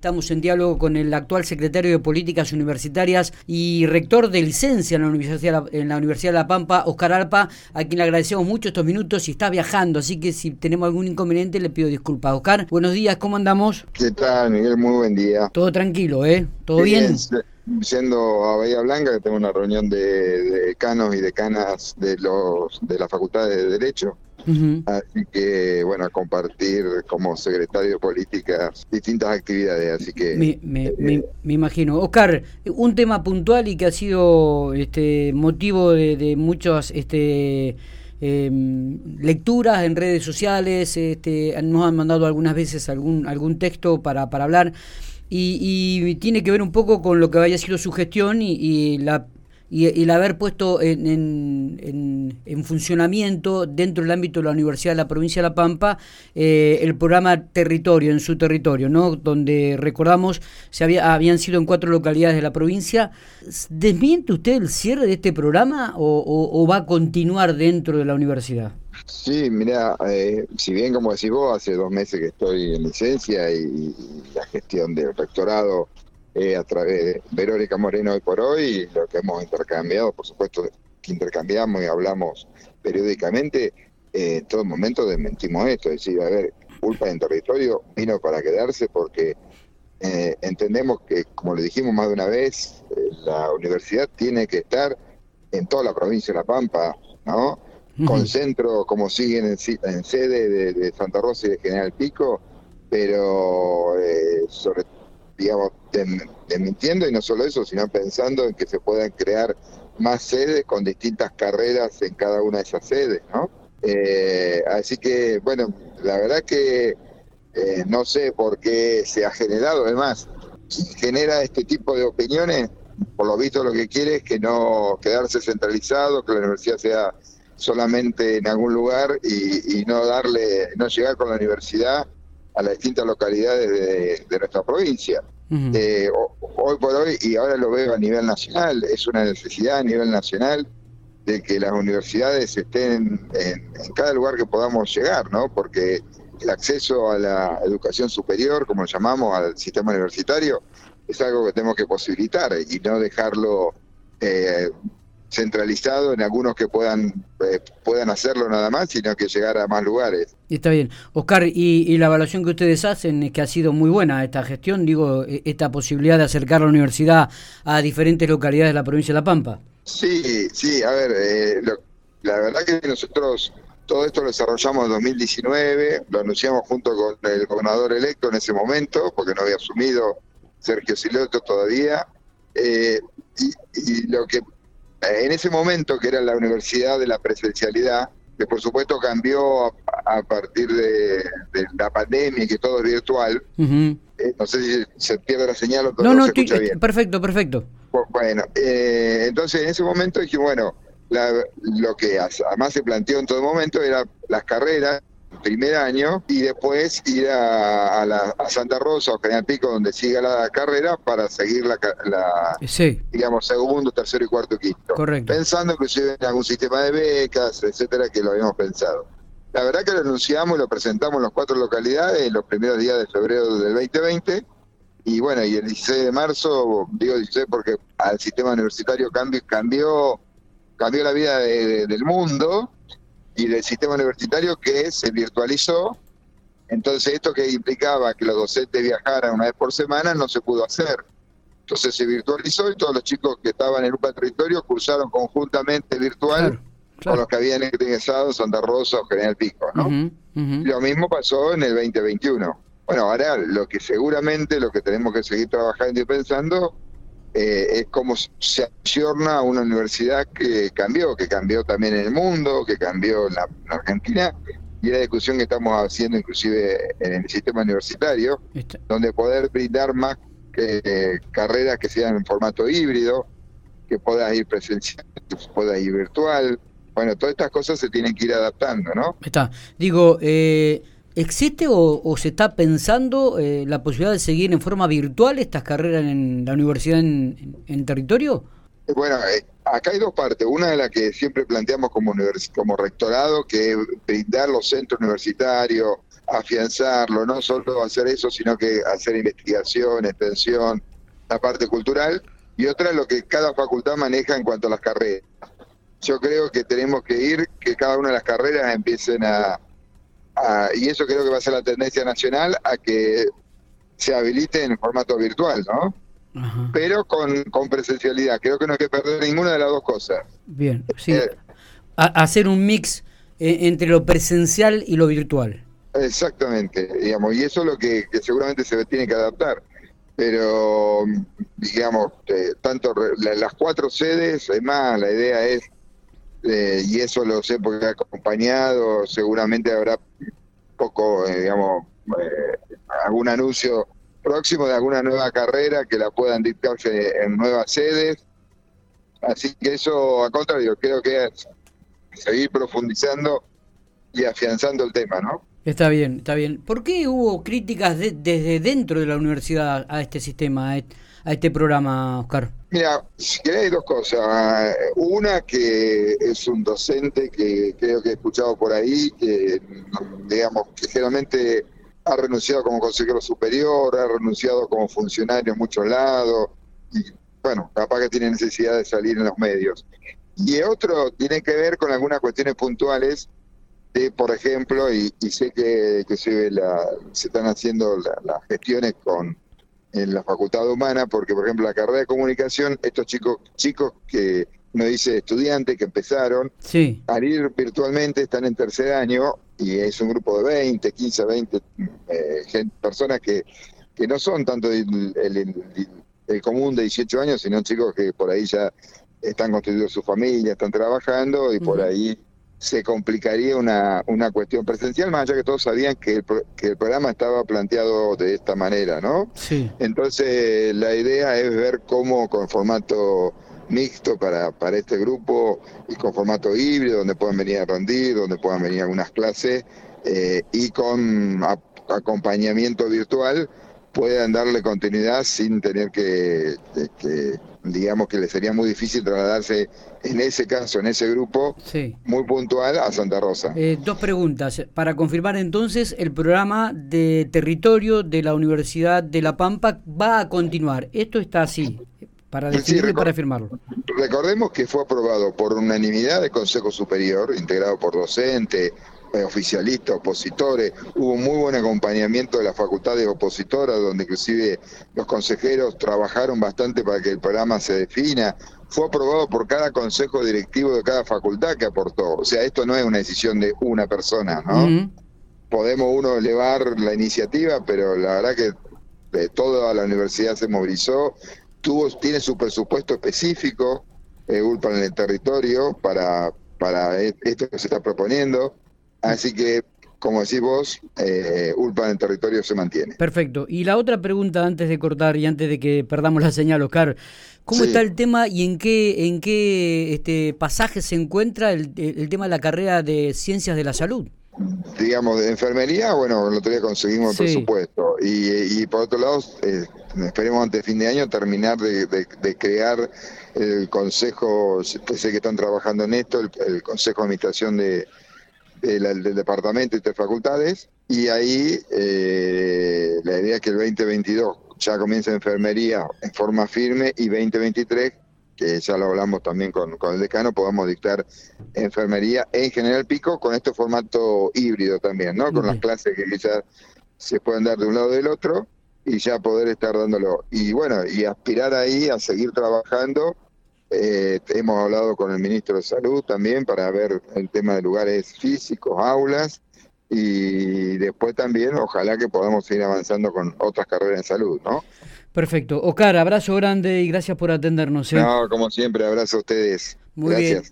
Estamos en diálogo con el actual secretario de Políticas Universitarias y rector de licencia en la Universidad, en la Universidad de La Pampa, Oscar Alpa, a quien le agradecemos mucho estos minutos y está viajando, así que si tenemos algún inconveniente le pido disculpas. Oscar, buenos días, ¿cómo andamos? ¿Qué tal, Miguel? Muy buen día. Todo tranquilo, ¿eh? ¿Todo bien? Siendo a Bahía Blanca, que tengo una reunión de, de decanos y decanas de, los, de la Facultad de Derecho, Así que, bueno, a compartir como secretario de políticas distintas actividades. Así que. Me, me, me, imagino. Oscar, un tema puntual y que ha sido este motivo de, de muchas este, em, lecturas en redes sociales. Este, nos han mandado algunas veces algún, algún texto para, para hablar. Y, y, tiene que ver un poco con lo que haya sido su gestión y, y la y, el haber puesto en, en, en, funcionamiento dentro del ámbito de la Universidad de la Provincia de La Pampa eh, el programa Territorio, en su territorio, ¿no? donde recordamos se había, habían sido en cuatro localidades de la provincia. ¿Desmiente usted el cierre de este programa o, va a continuar dentro de la universidad? Sí, mira, eh, si bien como decís vos, hace dos meses que estoy en licencia y la gestión del rectorado eh, a través de Verónica Moreno hoy por hoy, lo que hemos intercambiado, por supuesto que intercambiamos y hablamos periódicamente, eh, en todo momento desmentimos esto, es decir, a ver, culpa en territorio vino para quedarse porque eh, entendemos que, como le dijimos más de una vez, la universidad tiene que estar en toda la provincia de La Pampa, ¿no? Con centro, como siguen en, sede de, Santa Rosa y de General Pico, pero sobre todo digamos, desmintiendo y no solo eso, sino pensando en que se puedan crear más sedes con distintas carreras en cada una de esas sedes, ¿no? Eh, así que, bueno, la verdad que eh, no sé por qué se ha generado, además, genera este tipo de opiniones, por lo visto lo que quiere es que no quedarse centralizado, que la universidad sea solamente en algún lugar y, no darle, no llegar con la universidad a las distintas localidades de, nuestra provincia. Eh, hoy por hoy, y ahora lo veo a nivel nacional, es una necesidad a nivel nacional de que las universidades estén en, cada lugar que podamos llegar, ¿no? Porque el acceso a la educación superior, como lo llamamos, al sistema universitario, es algo que tenemos que posibilitar y no dejarlo eh, centralizado en algunos que puedan eh, puedan hacerlo nada más, sino que llegar a más lugares. Está bien. Oscar, y, la evaluación que ustedes hacen es que ha sido muy buena esta gestión, digo, e, esta posibilidad de acercar la universidad a diferentes localidades de la provincia de La Pampa. Sí, sí, a ver, eh, la verdad que nosotros todo esto lo desarrollamos en 2019, lo anunciamos junto con el gobernador electo en ese momento, porque no había asumido Sergio Siloto todavía. Eh, y, lo que en ese momento, que era la universidad de la presencialidad, que por supuesto cambió a, partir de, la pandemia y que todo es virtual. eh, no sé si se pierde la señal o todo no, no, se escucha bien. Perfecto, perfecto. Bueno, eh, entonces en ese momento dije, bueno, lo que además se planteó en todo momento era las carreras primer año y después ir a, la, Santa Rosa o General Pico donde siga la carrera para seguir la, digamos segundo, tercero y cuarto quinto. Correcto. Pensando inclusive en algún sistema de becas, etcétera, que lo habíamos pensado. La verdad que lo anunciamos y lo presentamos en las cuatro localidades en los primeros días de febrero del 2020 y bueno, y el 16 de marzo, digo 16 porque al sistema universitario cambió, cambió, cambió la vida del mundo y del sistema universitario que se virtualizó. Entonces esto que implicaba que los docentes viajaran una vez por semana no se pudo hacer. Entonces se virtualizó y todos los chicos que estaban en un territorio cursaron conjuntamente virtual con los que habían ingresado en Santa Rosa o General Pico. ¿no? Lo mismo pasó en el 2021. Bueno, ahora lo que seguramente lo que tenemos que seguir trabajando y pensando eh, es como se ayorna una universidad que cambió, que cambió también en el mundo, que cambió en la, Argentina, y la discusión que estamos haciendo inclusive en el sistema universitario, donde poder brindar más eh, carreras que sean en formato híbrido, que puedas ir presencial, que puedas ir virtual. Bueno, todas estas cosas se tienen que ir adaptando, ¿no? Está. Digo, eh, ¿Existe o, se está pensando eh, la posibilidad de seguir en forma virtual estas carreras en la universidad en, territorio? Bueno, eh, acá hay dos partes. Una de la que siempre planteamos como, como rectorado, que es brindar los centros universitarios afianzarlo, no solo hacer eso, sino que hacer investigación, extensión, la parte cultural, y otra lo que cada facultad maneja en cuanto a las carreras. Yo creo que tenemos que ir, que cada una de las carreras empiecen a, y eso creo que va a ser la tendencia nacional, a que se habilite en formato virtual, ¿no? Pero con, con, presencialidad. Creo que no hay que perder ninguna de las dos cosas. Bien, sí. Eh, hacer un mix eh, entre lo presencial y lo virtual. Exactamente, digamos, y eso es lo que, seguramente se tiene que adaptar. Pero, digamos, eh, tanto las cuatro sedes, además, la idea es, eh, y eso lo sé porque he acompañado, seguramente habrá poco, digamos, algún anuncio próximo de alguna nueva carrera que la puedan dictarse en nuevas sedes. Así que eso, al contrario, creo que es seguir profundizando y afianzando el tema, ¿no? Está bien, está bien. ¿Por qué hubo críticas desde dentro de la universidad a este sistema, a este programa, Oscar? Mira, si querés, dos cosas. Una, que es un docente que creo que he escuchado por ahí, que, digamos, que generalmente ha renunciado como consejero superior, ha renunciado como funcionario en muchos lados, y bueno, capaz que tiene necesidad de salir en los medios. Y otro tiene que ver con algunas cuestiones puntuales de, por ejemplo, y, sé que, se, la, se están haciendo las gestiones con en la facultad humana, porque, por ejemplo, la carrera de comunicación, estos chicos chicos que no dice estudiantes que empezaron a ir virtualmente, están en tercer año y es un grupo de 20, 15, 20 personas que, que no son tanto el, el, común de 18 años, sino chicos que por ahí ya están constituyendo su familia, están trabajando y por ahí se complicaría una, una cuestión presencial, más allá que todos sabían que el, que el programa estaba planteado de esta manera, ¿no? Sí. Entonces la idea es ver cómo con formato mixto para, para este grupo y con formato híbrido, donde puedan venir a rendir, donde puedan venir algunas clases eh, y con acompañamiento virtual puedan darle continuidad sin tener que, digamos que le sería muy difícil trasladarse en ese caso, en ese grupo, muy puntual a Santa Rosa. Eh, dos preguntas. Para confirmar entonces, el programa de territorio de la Universidad de La Pampa va a continuar. Esto está así, para decidirlo y para firmarlo. Recordemos que fue aprobado por unanimidad del Consejo Superior, integrado por docentes, oficialistas, opositores, hubo muy buen acompañamiento de las facultades opositoras, donde inclusive los consejeros trabajaron bastante para que el programa se defina, fue aprobado por cada consejo directivo de cada facultad que aportó, o sea, esto no es una decisión de una persona, ¿no? Podemos uno elevar la iniciativa, pero la verdad que de toda la universidad se movilizó, tuvo, tiene su presupuesto específico, eh, ULPA en el territorio, para, para e, esto que se está proponiendo. Así que, como decís vos, eh, ULPA en el territorio se mantiene. Perfecto. Y la otra pregunta antes de cortar y antes de que perdamos la señal, Oscar, ¿cómo está el tema y en qué, en qué este pasaje se encuentra el, tema de la carrera de Ciencias de la Salud? digamos, de enfermería, bueno, el otro día conseguimos el presupuesto. Y, por otro lado, eh, esperemos antes de fin de año terminar de, crear el consejo, sé que están trabajando en esto, el consejo de administración de, del, del departamento y de facultades, y ahí eh, la idea es que el 2022 ya comienza enfermería en forma firme y 2023 que ya lo hablamos también con, con, el decano, podamos dictar enfermería en General Pico con este formato híbrido también, ¿no? Con las clases que quizás se pueden dar de un lado o del otro y ya poder estar dándolo. Y bueno, y aspirar ahí a seguir trabajando eh, hemos hablado con el ministro de Salud también para ver el tema de lugares físicos, aulas, y después también ojalá que podamos ir avanzando con otras carreras en salud, ¿no? Perfecto. Oscar, abrazo grande y gracias por atendernos. ¿eh? No, como siempre, abrazo a ustedes. Muy bien.